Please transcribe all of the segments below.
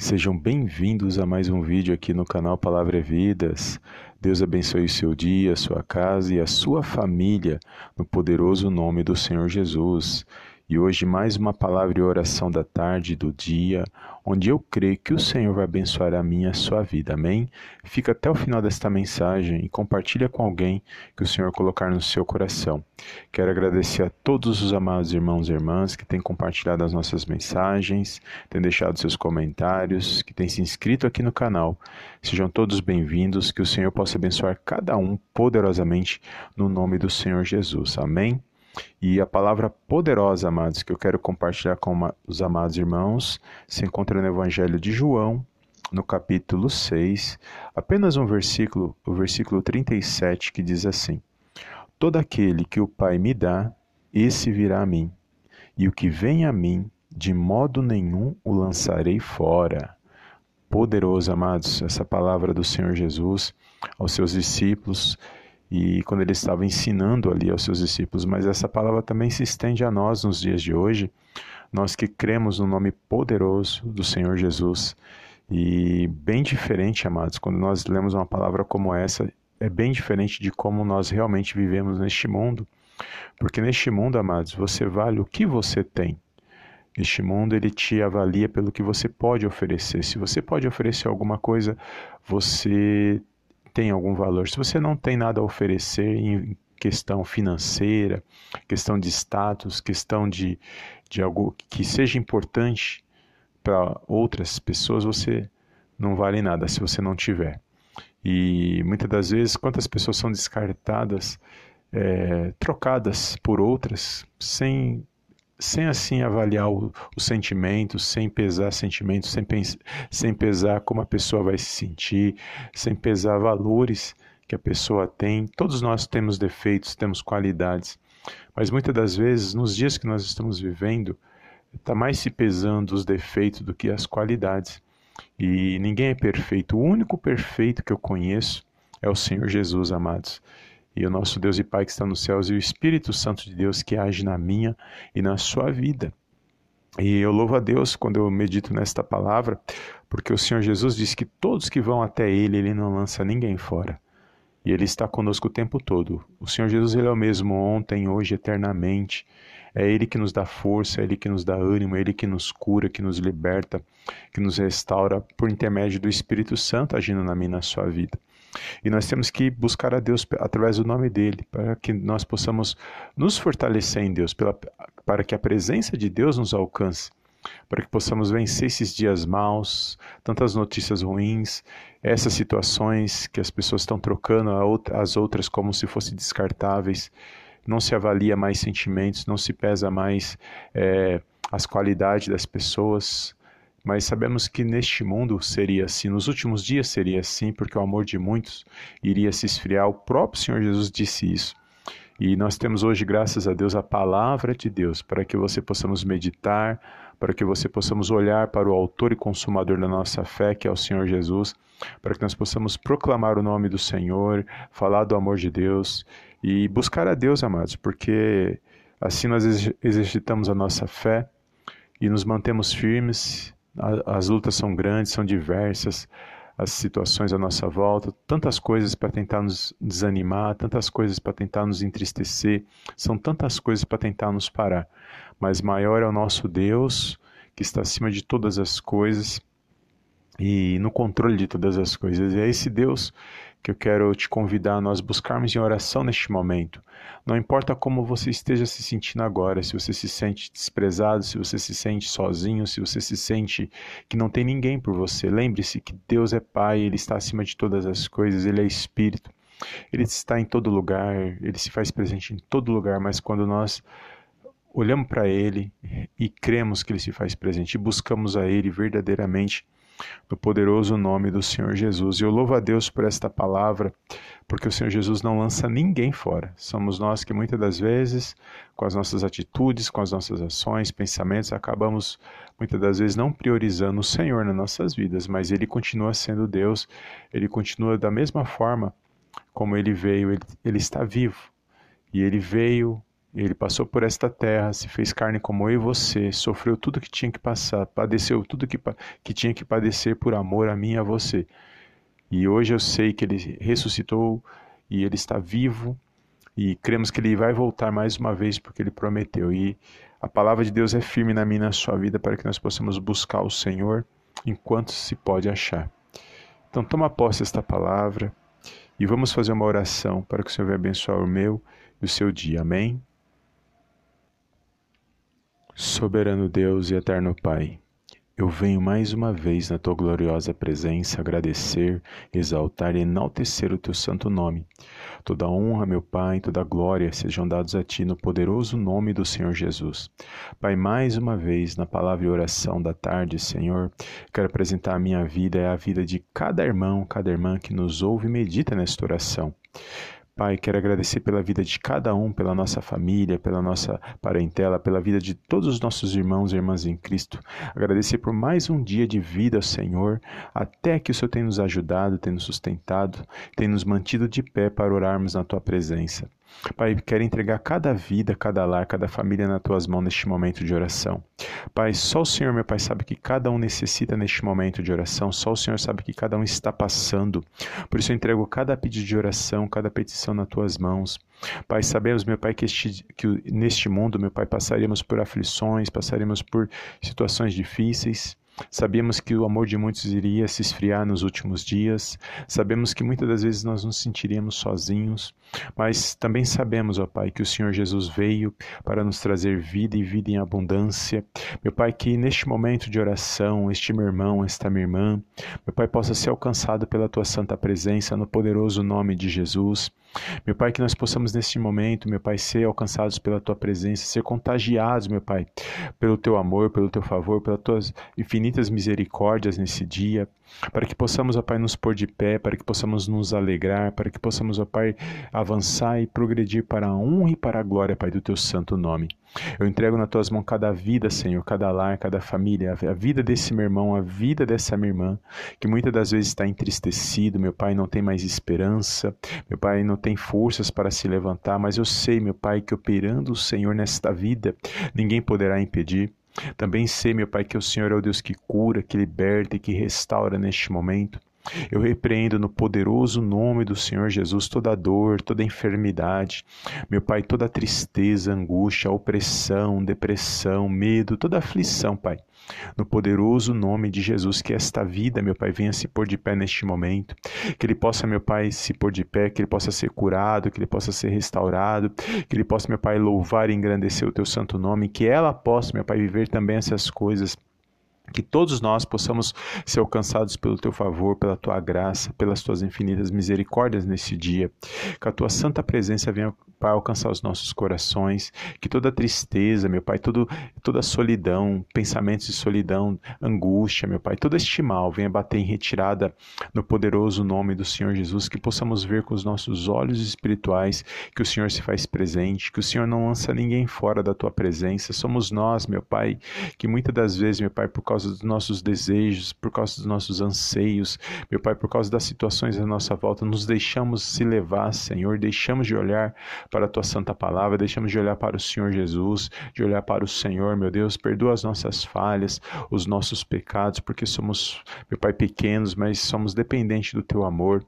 Sejam bem-vindos a mais um vídeo aqui no canal Palavra é Vidas. Deus abençoe o seu dia, a sua casa e a sua família no poderoso nome do Senhor Jesus. E hoje mais uma palavra e oração da tarde do dia, onde eu creio que o Senhor vai abençoar a minha e a sua vida. Amém? Fica até o final desta mensagem e compartilha com alguém que o Senhor colocar no seu coração. Quero agradecer a todos os amados irmãos e irmãs que têm compartilhado as nossas mensagens, têm deixado seus comentários, que têm se inscrito aqui no canal. Sejam todos bem-vindos, que o Senhor possa abençoar cada um poderosamente no nome do Senhor Jesus. Amém? E a palavra poderosa, amados, que eu quero compartilhar com os amados irmãos, se encontra no Evangelho de João, no capítulo 6, apenas um versículo, o versículo 37, que diz assim: Todo aquele que o Pai me dá, esse virá a mim, e o que vem a mim, de modo nenhum o lançarei fora. Poderoso, amados, essa palavra do Senhor Jesus aos seus discípulos e quando ele estava ensinando ali aos seus discípulos, mas essa palavra também se estende a nós nos dias de hoje, nós que cremos no nome poderoso do Senhor Jesus. E bem diferente, amados, quando nós lemos uma palavra como essa, é bem diferente de como nós realmente vivemos neste mundo. Porque neste mundo, amados, você vale o que você tem. Este mundo ele te avalia pelo que você pode oferecer. Se você pode oferecer alguma coisa, você tem algum valor. Se você não tem nada a oferecer em questão financeira, questão de status, questão de, de algo que seja importante para outras pessoas, você não vale nada se você não tiver. E muitas das vezes, quantas pessoas são descartadas, é, trocadas por outras, sem sem assim avaliar o, os sentimentos, sem pesar sentimentos, sem, sem pesar como a pessoa vai se sentir, sem pesar valores que a pessoa tem. Todos nós temos defeitos, temos qualidades, mas muitas das vezes, nos dias que nós estamos vivendo, está mais se pesando os defeitos do que as qualidades. E ninguém é perfeito. O único perfeito que eu conheço é o Senhor Jesus, amados e o nosso Deus e Pai que está nos céus e o Espírito Santo de Deus que age na minha e na sua vida. E eu louvo a Deus quando eu medito nesta palavra, porque o Senhor Jesus disse que todos que vão até Ele, Ele não lança ninguém fora. E Ele está conosco o tempo todo. O Senhor Jesus Ele é o mesmo ontem, hoje, eternamente. É Ele que nos dá força, é Ele que nos dá ânimo, é Ele que nos cura, que nos liberta, que nos restaura por intermédio do Espírito Santo agindo na minha e na sua vida. E nós temos que buscar a Deus através do nome dele, para que nós possamos nos fortalecer em Deus, pela, para que a presença de Deus nos alcance, para que possamos vencer esses dias maus, tantas notícias ruins, essas situações que as pessoas estão trocando as outras como se fossem descartáveis. Não se avalia mais sentimentos, não se pesa mais é, as qualidades das pessoas, mas sabemos que neste mundo seria assim, nos últimos dias seria assim, porque o amor de muitos iria se esfriar. O próprio Senhor Jesus disse isso. E nós temos hoje, graças a Deus, a palavra de Deus, para que você possamos meditar, para que você possamos olhar para o autor e consumador da nossa fé, que é o Senhor Jesus, para que nós possamos proclamar o nome do Senhor, falar do amor de Deus e buscar a Deus, amados, porque assim nós exercitamos a nossa fé e nos mantemos firmes as lutas são grandes, são diversas, as situações à nossa volta, tantas coisas para tentar nos desanimar, tantas coisas para tentar nos entristecer, são tantas coisas para tentar nos parar. mas maior é o nosso Deus que está acima de todas as coisas e no controle de todas as coisas. E é esse Deus que eu quero te convidar a nós buscarmos em oração neste momento. Não importa como você esteja se sentindo agora, se você se sente desprezado, se você se sente sozinho, se você se sente que não tem ninguém por você. Lembre-se que Deus é Pai, Ele está acima de todas as coisas, Ele é Espírito. Ele está em todo lugar, Ele se faz presente em todo lugar, mas quando nós olhamos para Ele e cremos que Ele se faz presente e buscamos a Ele verdadeiramente, no poderoso nome do Senhor Jesus. E eu louvo a Deus por esta palavra, porque o Senhor Jesus não lança ninguém fora. Somos nós que muitas das vezes, com as nossas atitudes, com as nossas ações, pensamentos, acabamos muitas das vezes não priorizando o Senhor nas nossas vidas, mas Ele continua sendo Deus, Ele continua da mesma forma como Ele veio, Ele, ele está vivo. E Ele veio ele passou por esta terra, se fez carne como eu e você, sofreu tudo que tinha que passar, padeceu tudo que, que tinha que padecer por amor a mim e a você. E hoje eu sei que ele ressuscitou e ele está vivo e cremos que ele vai voltar mais uma vez porque ele prometeu. E a palavra de Deus é firme na minha e na sua vida para que nós possamos buscar o Senhor enquanto se pode achar. Então toma posse desta palavra e vamos fazer uma oração para que o Senhor venha abençoar o meu e o seu dia. Amém? Soberano Deus e eterno Pai, eu venho mais uma vez na tua gloriosa presença agradecer, exaltar e enaltecer o teu santo nome. Toda honra, meu Pai, toda glória sejam dados a ti no poderoso nome do Senhor Jesus. Pai, mais uma vez na palavra e oração da tarde, Senhor, quero apresentar a minha vida e a vida de cada irmão, cada irmã que nos ouve e medita nesta oração. Pai, quero agradecer pela vida de cada um, pela nossa família, pela nossa parentela, pela vida de todos os nossos irmãos e irmãs em Cristo. Agradecer por mais um dia de vida, Senhor, até que o Senhor tem nos ajudado, tem nos sustentado, tem nos mantido de pé para orarmos na tua presença. Pai, quero entregar cada vida, cada lar, cada família nas tuas mãos neste momento de oração. Pai, só o Senhor, meu Pai, sabe que cada um necessita neste momento de oração, só o Senhor sabe que cada um está passando. Por isso eu entrego cada pedido de oração, cada petição nas tuas mãos. Pai, sabemos, meu Pai, que, este, que neste mundo, meu Pai, passaremos por aflições, passaremos por situações difíceis. Sabíamos que o amor de muitos iria se esfriar nos últimos dias. Sabemos que muitas das vezes nós nos sentiríamos sozinhos, mas também sabemos, ó Pai, que o Senhor Jesus veio para nos trazer vida e vida em abundância. Meu Pai, que neste momento de oração, este meu irmão, esta minha irmã, meu Pai, possa ser alcançado pela tua santa presença no poderoso nome de Jesus. Meu Pai, que nós possamos neste momento, meu Pai, ser alcançados pela tua presença, ser contagiados, meu Pai, pelo teu amor, pelo teu favor, pelas tuas infinitas misericórdias nesse dia, para que possamos, ó Pai, nos pôr de pé, para que possamos nos alegrar, para que possamos, ó Pai, avançar e progredir para a honra e para a glória, Pai, do teu santo nome. Eu entrego nas tuas mãos cada vida, Senhor, cada lar, cada família, a vida desse meu irmão, a vida dessa minha irmã, que muitas das vezes está entristecido, meu Pai, não tem mais esperança, meu Pai, não tem forças para se levantar, mas eu sei, meu Pai, que operando o Senhor nesta vida, ninguém poderá impedir. Também sei, meu Pai, que o Senhor é o Deus que cura, que liberta e que restaura neste momento. Eu repreendo no poderoso nome do Senhor Jesus toda dor, toda enfermidade, meu Pai, toda tristeza, angústia, opressão, depressão, medo, toda aflição, Pai. No poderoso nome de Jesus, que esta vida, meu Pai, venha se pôr de pé neste momento. Que ele possa, meu Pai, se pôr de pé, que ele possa ser curado, que ele possa ser restaurado, que ele possa, meu Pai, louvar e engrandecer o teu santo nome, que ela possa, meu Pai, viver também essas coisas que todos nós possamos ser alcançados pelo teu favor, pela tua graça, pelas tuas infinitas misericórdias nesse dia. Que a tua santa presença venha para alcançar os nossos corações. Que toda tristeza, meu Pai, todo, toda solidão, pensamentos de solidão, angústia, meu Pai, todo este mal venha bater em retirada no poderoso nome do Senhor Jesus. Que possamos ver com os nossos olhos espirituais que o Senhor se faz presente, que o Senhor não lança ninguém fora da tua presença. Somos nós, meu Pai, que muitas das vezes, meu Pai, por causa causa dos nossos desejos, por causa dos nossos anseios, meu Pai, por causa das situações à nossa volta, nos deixamos se levar, Senhor, deixamos de olhar para a tua santa palavra, deixamos de olhar para o Senhor Jesus, de olhar para o Senhor, meu Deus, perdoa as nossas falhas, os nossos pecados, porque somos, meu Pai, pequenos, mas somos dependentes do teu amor.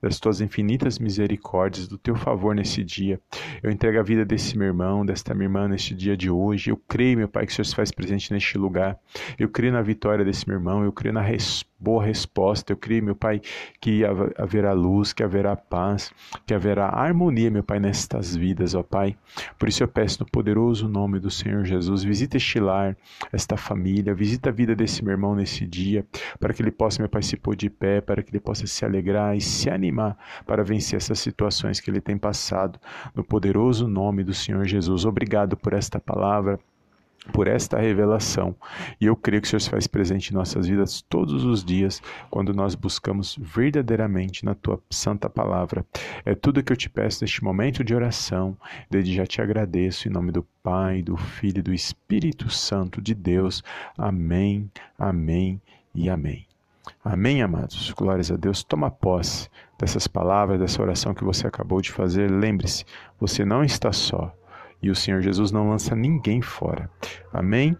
Das tuas infinitas misericórdias, do teu favor nesse dia. Eu entrego a vida desse meu irmão, desta minha irmã neste dia de hoje. Eu creio, meu Pai, que o Senhor se faz presente neste lugar. Eu creio na vitória desse meu irmão, eu creio na resposta boa resposta. Eu creio, meu Pai, que haverá luz, que haverá paz, que haverá harmonia, meu Pai, nestas vidas, ó Pai. Por isso eu peço no poderoso nome do Senhor Jesus, visita este lar, esta família, visita a vida desse meu irmão nesse dia, para que ele possa, meu Pai, se pôr de pé, para que ele possa se alegrar e se animar para vencer essas situações que ele tem passado. No poderoso nome do Senhor Jesus. Obrigado por esta palavra por esta revelação. E eu creio que o Senhor se faz presente em nossas vidas todos os dias, quando nós buscamos verdadeiramente na tua santa palavra. É tudo que eu te peço neste momento de oração. Desde já te agradeço em nome do Pai, do Filho e do Espírito Santo de Deus. Amém, amém e amém. Amém, amados. Glórias a Deus. Toma posse dessas palavras, dessa oração que você acabou de fazer. Lembre-se, você não está só e o Senhor Jesus não lança ninguém fora. Amém?